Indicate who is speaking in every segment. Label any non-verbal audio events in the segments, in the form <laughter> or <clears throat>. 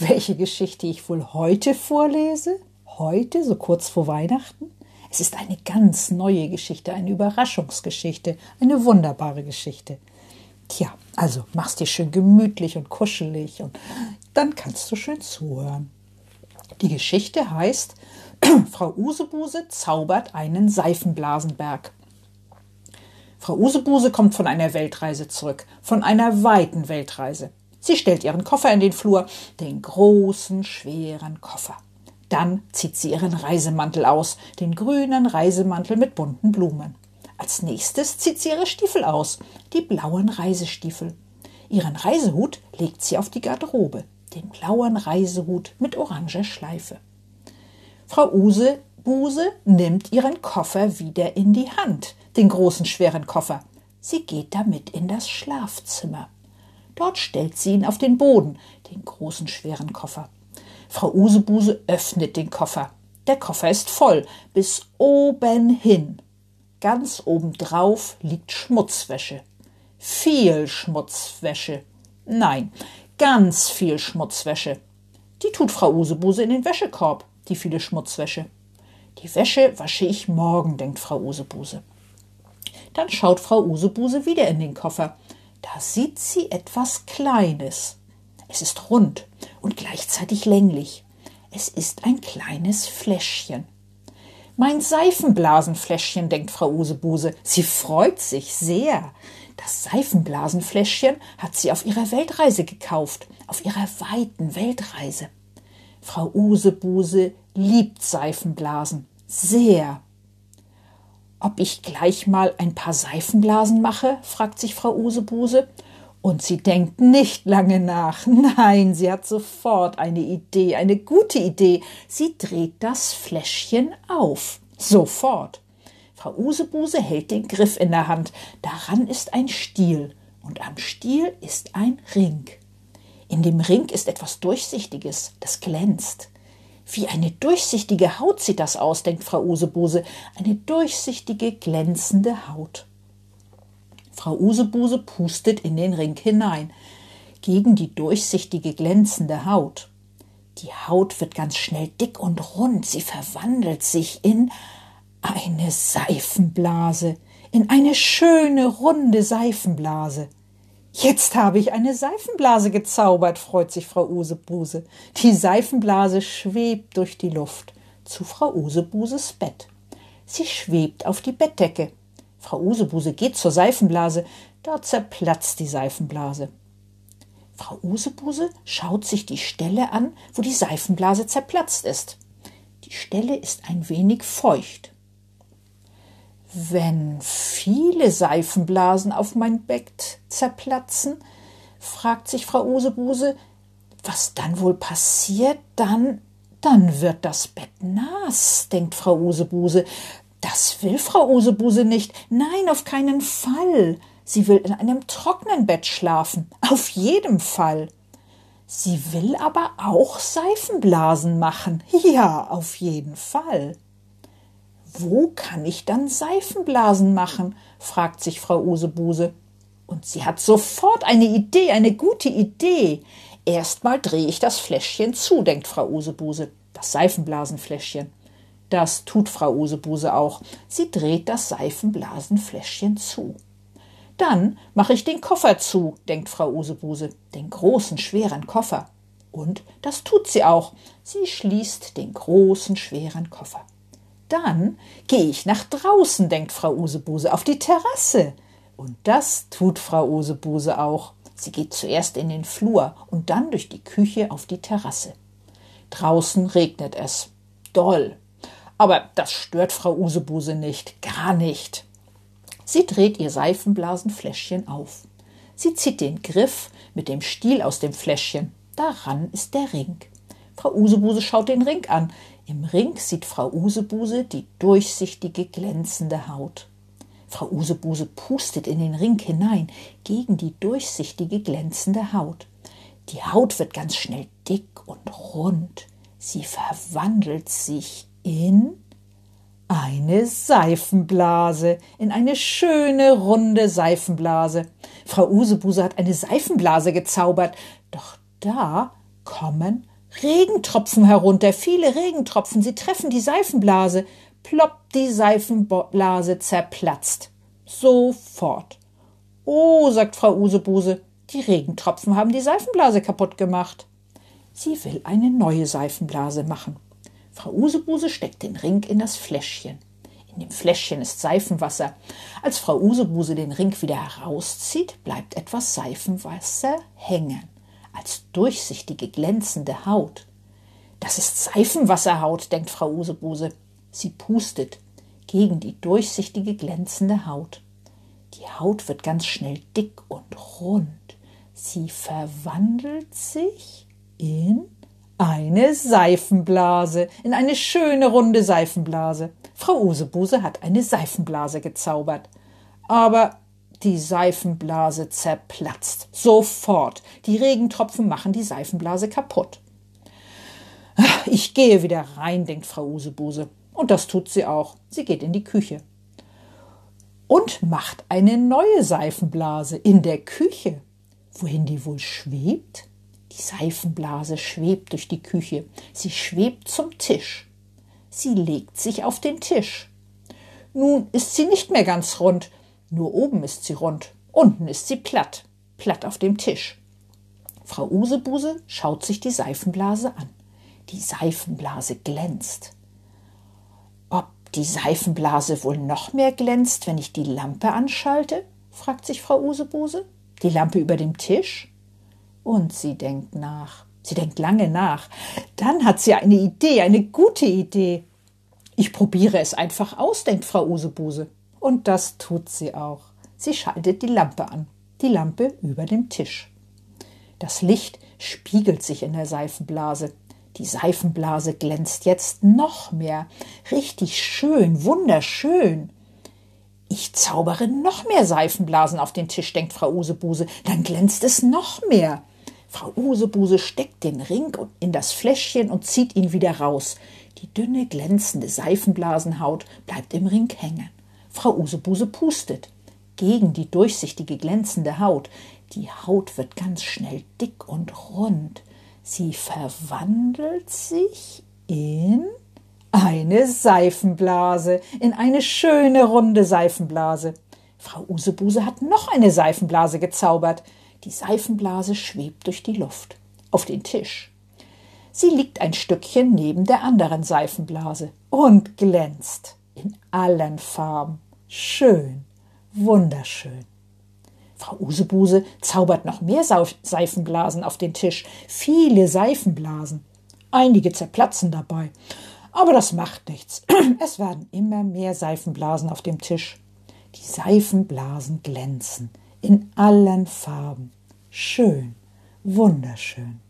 Speaker 1: welche Geschichte ich wohl heute vorlese? Heute, so kurz vor Weihnachten? Es ist eine ganz neue Geschichte, eine Überraschungsgeschichte, eine wunderbare Geschichte. Tja, also mach's dir schön gemütlich und kuschelig und dann kannst du schön zuhören. Die Geschichte heißt <clears throat> Frau Usebuse zaubert einen Seifenblasenberg. Frau Usebuse kommt von einer Weltreise zurück, von einer weiten Weltreise. Sie stellt ihren Koffer in den Flur, den großen, schweren Koffer. Dann zieht sie ihren Reisemantel aus, den grünen Reisemantel mit bunten Blumen. Als nächstes zieht sie ihre Stiefel aus, die blauen Reisestiefel. Ihren Reisehut legt sie auf die Garderobe, den blauen Reisehut mit oranger Schleife. Frau Use Buse nimmt ihren Koffer wieder in die Hand, den großen schweren Koffer. Sie geht damit in das Schlafzimmer. Dort stellt sie ihn auf den Boden, den großen schweren Koffer. Frau Usebuse öffnet den Koffer. Der Koffer ist voll, bis oben hin. Ganz obendrauf liegt Schmutzwäsche. Viel Schmutzwäsche. Nein, ganz viel Schmutzwäsche. Die tut Frau Usebuse in den Wäschekorb, die viele Schmutzwäsche. Die Wäsche wasche ich morgen, denkt Frau Usebuse. Dann schaut Frau Usebuse wieder in den Koffer. Da sieht sie etwas Kleines. Es ist rund und gleichzeitig länglich. Es ist ein kleines Fläschchen. Mein Seifenblasenfläschchen, denkt Frau Usebuse. Sie freut sich sehr. Das Seifenblasenfläschchen hat sie auf ihrer Weltreise gekauft, auf ihrer weiten Weltreise. Frau Usebuse liebt Seifenblasen sehr. Ob ich gleich mal ein paar Seifenblasen mache? fragt sich Frau Usebuse. Und sie denkt nicht lange nach. <laughs> Nein, sie hat sofort eine Idee, eine gute Idee. Sie dreht das Fläschchen auf. Sofort. Frau Usebuse hält den Griff in der Hand. Daran ist ein Stiel. Und am Stiel ist ein Ring. In dem Ring ist etwas Durchsichtiges, das glänzt. Wie eine durchsichtige Haut sieht das aus, denkt Frau Usebuse. Eine durchsichtige, glänzende Haut. Frau Usebuse pustet in den Ring hinein, gegen die durchsichtige, glänzende Haut. Die Haut wird ganz schnell dick und rund, sie verwandelt sich in eine Seifenblase, in eine schöne, runde Seifenblase. Jetzt habe ich eine Seifenblase gezaubert, freut sich Frau Usebuse. Die Seifenblase schwebt durch die Luft zu Frau Usebuses Bett. Sie schwebt auf die Bettdecke. Frau Usebuse geht zur Seifenblase, da zerplatzt die Seifenblase. Frau Usebuse schaut sich die Stelle an, wo die Seifenblase zerplatzt ist. Die Stelle ist ein wenig feucht. Wenn viele Seifenblasen auf mein Bett zerplatzen, fragt sich Frau Usebuse, was dann wohl passiert, dann, dann wird das Bett nass, denkt Frau Usebuse. Das will Frau Usebuse nicht. Nein, auf keinen Fall. Sie will in einem trockenen Bett schlafen. Auf jeden Fall. Sie will aber auch Seifenblasen machen. <laughs> Ja, auf jeden Fall. Wo kann ich dann Seifenblasen machen? fragt sich Frau Usebuse. Und sie hat sofort eine Idee, eine gute Idee. Erstmal drehe ich das Fläschchen zu, denkt Frau Usebuse. Das Seifenblasenfläschchen. Das tut Frau Usebuse auch. Sie dreht das Seifenblasenfläschchen zu. Dann mache ich den Koffer zu, denkt Frau Usebuse, den großen, schweren Koffer. Und das tut sie auch. Sie schließt den großen, schweren Koffer. Dann gehe ich nach draußen, denkt Frau Usebuse, auf die Terrasse. Und das tut Frau Usebuse auch. Sie geht zuerst in den Flur und dann durch die Küche auf die Terrasse. Draußen regnet es. Doll. Aber das stört Frau Usebuse nicht, gar nicht. Sie dreht ihr Seifenblasenfläschchen auf. Sie zieht den Griff mit dem Stiel aus dem Fläschchen. Daran ist der Ring. Frau Usebuse schaut den Ring an. Im Ring sieht Frau Usebuse die durchsichtige, glänzende Haut. Frau Usebuse pustet in den Ring hinein gegen die durchsichtige, glänzende Haut. Die Haut wird ganz schnell dick und rund. Sie verwandelt sich in eine Seifenblase, in eine schöne, runde Seifenblase. Frau Usebuse hat eine Seifenblase gezaubert, doch da kommen Regentropfen herunter, viele Regentropfen, sie treffen die Seifenblase, plopp, die Seifenblase zerplatzt. Sofort. Oh, sagt Frau Usebuse, die Regentropfen haben die Seifenblase kaputt gemacht. Sie will eine neue Seifenblase machen. Frau Usebuse steckt den Ring in das Fläschchen. In dem Fläschchen ist Seifenwasser. Als Frau Usebuse den Ring wieder herauszieht, bleibt etwas Seifenwasser hängen als durchsichtige, glänzende Haut. Das ist Seifenwasserhaut, denkt Frau Usebuse. Sie pustet gegen die durchsichtige, glänzende Haut. Die Haut wird ganz schnell dick und rund. Sie verwandelt sich in eine Seifenblase, in eine schöne runde Seifenblase. Frau Usebuse hat eine Seifenblase gezaubert. Aber die Seifenblase zerplatzt. Sofort. Die Regentropfen machen die Seifenblase kaputt. Ich gehe wieder rein, denkt Frau Usebuse. Und das tut sie auch. Sie geht in die Küche. Und macht eine neue Seifenblase in der Küche. Wohin die wohl schwebt? Die Seifenblase schwebt durch die Küche. Sie schwebt zum Tisch. Sie legt sich auf den Tisch. Nun ist sie nicht mehr ganz rund, nur oben ist sie rund, unten ist sie platt, platt auf dem Tisch. Frau Usebuse schaut sich die Seifenblase an. Die Seifenblase glänzt. Ob die Seifenblase wohl noch mehr glänzt, wenn ich die Lampe anschalte? fragt sich Frau Usebuse. Die Lampe über dem Tisch? Und sie denkt nach. Sie denkt lange nach. Dann hat sie eine Idee, eine gute Idee. Ich probiere es einfach aus, denkt Frau Usebuse. Und das tut sie auch. Sie schaltet die Lampe an, die Lampe über dem Tisch. Das Licht spiegelt sich in der Seifenblase. Die Seifenblase glänzt jetzt noch mehr. Richtig schön, wunderschön. Ich zaubere noch mehr Seifenblasen auf den Tisch, denkt Frau Usebuse. Dann glänzt es noch mehr. Frau Usebuse steckt den Ring in das Fläschchen und zieht ihn wieder raus. Die dünne, glänzende Seifenblasenhaut bleibt im Ring hängen. Frau Usebuse pustet gegen die durchsichtige glänzende Haut. Die Haut wird ganz schnell dick und rund. Sie verwandelt sich in eine Seifenblase, in eine schöne runde Seifenblase. Frau Usebuse hat noch eine Seifenblase gezaubert. Die Seifenblase schwebt durch die Luft auf den Tisch. Sie liegt ein Stückchen neben der anderen Seifenblase und glänzt in allen Farben. Schön, wunderschön. Frau Usebuse zaubert noch mehr Seifenblasen auf den Tisch. Viele Seifenblasen. Einige zerplatzen dabei. Aber das macht nichts. <clears throat> Es werden immer mehr Seifenblasen auf dem Tisch. Die Seifenblasen glänzen in allen Farben. Schön, wunderschön.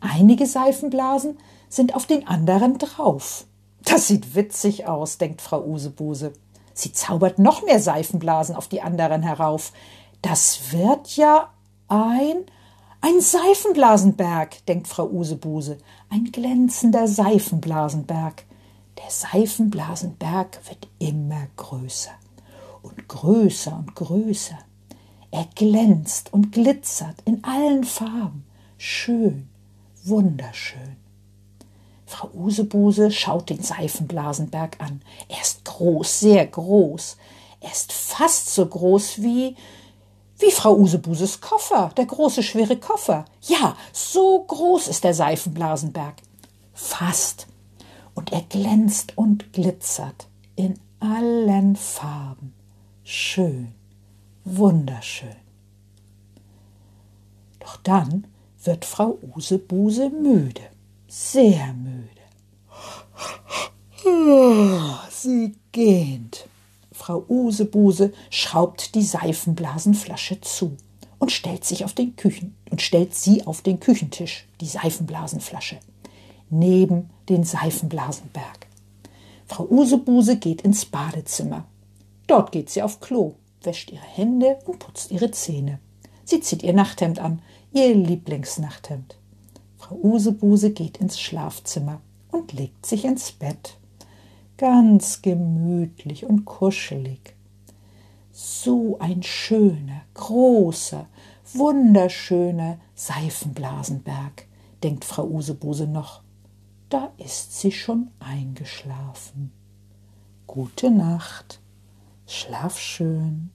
Speaker 1: Einige Seifenblasen sind auf den anderen drauf. Das sieht witzig aus, denkt Frau Usebuse. Sie zaubert noch mehr Seifenblasen auf die anderen herauf. Das wird ja ein ein Seifenblasenberg, denkt Frau Usebuse. Ein glänzender Seifenblasenberg. Der Seifenblasenberg wird immer größer und größer und größer. Er glänzt und glitzert in allen Farben. Schön, wunderschön. Frau Usebuse schaut den Seifenblasenberg an. Er ist groß, sehr groß. Er ist fast so groß wie wie Frau Usebuses Koffer, der große schwere Koffer. Ja, so groß ist der Seifenblasenberg. Fast. Und er glänzt und glitzert in allen Farben. Schön, wunderschön. Doch dann wird Frau Usebuse müde sehr müde. Sie gähnt. Frau Usebuse schraubt die Seifenblasenflasche zu und stellt sich auf den Küchen und stellt sie auf den Küchentisch, die Seifenblasenflasche. neben den Seifenblasenberg. Frau Usebuse geht ins Badezimmer. Dort geht sie auf Klo, wäscht ihre Hände und putzt ihre Zähne. Sie zieht ihr Nachthemd an, ihr Lieblingsnachthemd. Frau Usebuse geht ins Schlafzimmer und legt sich ins Bett. Ganz gemütlich und kuschelig. So ein schöner, großer, wunderschöner Seifenblasenberg, denkt Frau Usebuse noch. Da ist sie schon eingeschlafen. Gute Nacht, schlaf schön.